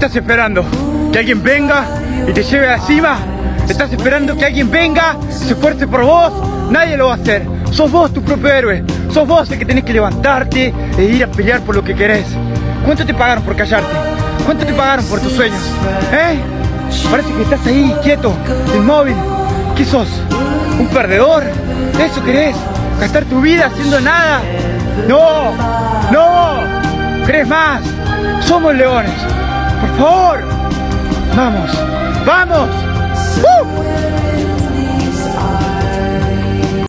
estás esperando? ¿Que alguien venga y te lleve a la cima? ¿Estás esperando que alguien venga, se esfuerce por vos? Nadie lo va a hacer. Sos vos tu propio héroe. Sos vos el que tenés que levantarte e ir a pelear por lo que querés. ¿Cuánto te pagaron por callarte? ¿Cuánto te pagaron por tus sueños? ¿Eh? Parece que estás ahí, quieto, inmóvil. ¿Qué sos? ¿Un perdedor? ¿Eso querés? ¿Gastar tu vida haciendo nada? ¡No! ¡No! ¿Crees más? Somos leones. Por favor. Vamos. Vamos. ¡Uh!